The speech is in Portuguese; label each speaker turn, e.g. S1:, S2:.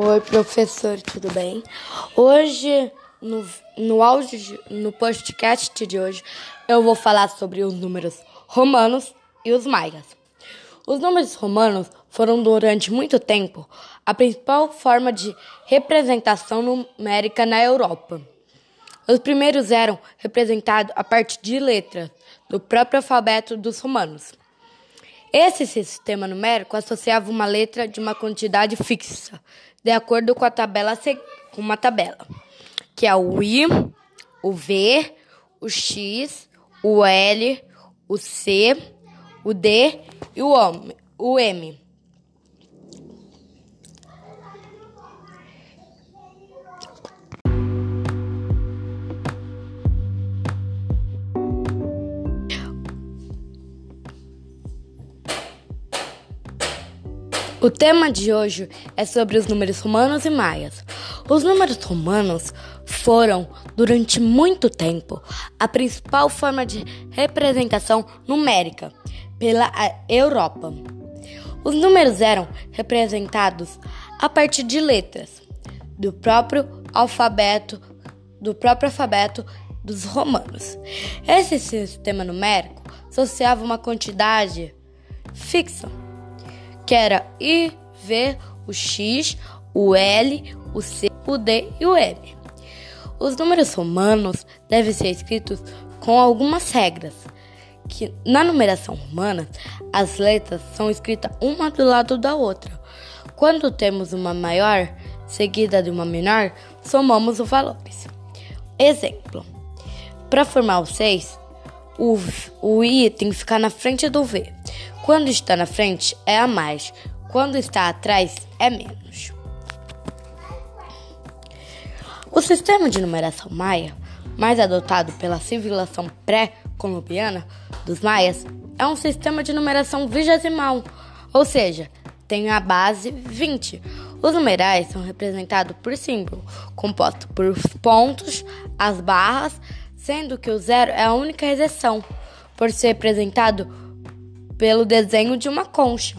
S1: Oi, professor, tudo bem? Hoje, no, no áudio, no podcast de hoje, eu vou falar sobre os números romanos e os maias. Os números romanos foram durante muito tempo a principal forma de representação numérica na Europa. Os primeiros eram representados a partir de letras do próprio alfabeto dos romanos. Esse sistema numérico associava uma letra de uma quantidade fixa, de acordo com a tabela com uma tabela, que é o I, o V, o X, o L, o C, o D e o M. O tema de hoje é sobre os números romanos e maias. Os números romanos foram, durante muito tempo, a principal forma de representação numérica pela Europa. Os números eram representados a partir de letras do próprio alfabeto, do próprio alfabeto dos romanos. Esse sistema numérico associava uma quantidade fixa que era I, V, o X, o L, o C, o D e o M. Os números romanos devem ser escritos com algumas regras, que na numeração romana as letras são escritas uma do lado da outra. Quando temos uma maior seguida de uma menor, somamos os valores. Exemplo: para formar o 6, o, o I tem que ficar na frente do V. Quando está na frente, é a mais. Quando está atrás, é menos. O sistema de numeração maia, mais adotado pela civilização pré-colombiana dos maias, é um sistema de numeração vigesimal, ou seja, tem a base 20. Os numerais são representados por símbolo, composto por pontos, as barras, sendo que o zero é a única exceção, por ser representado pelo desenho de uma concha.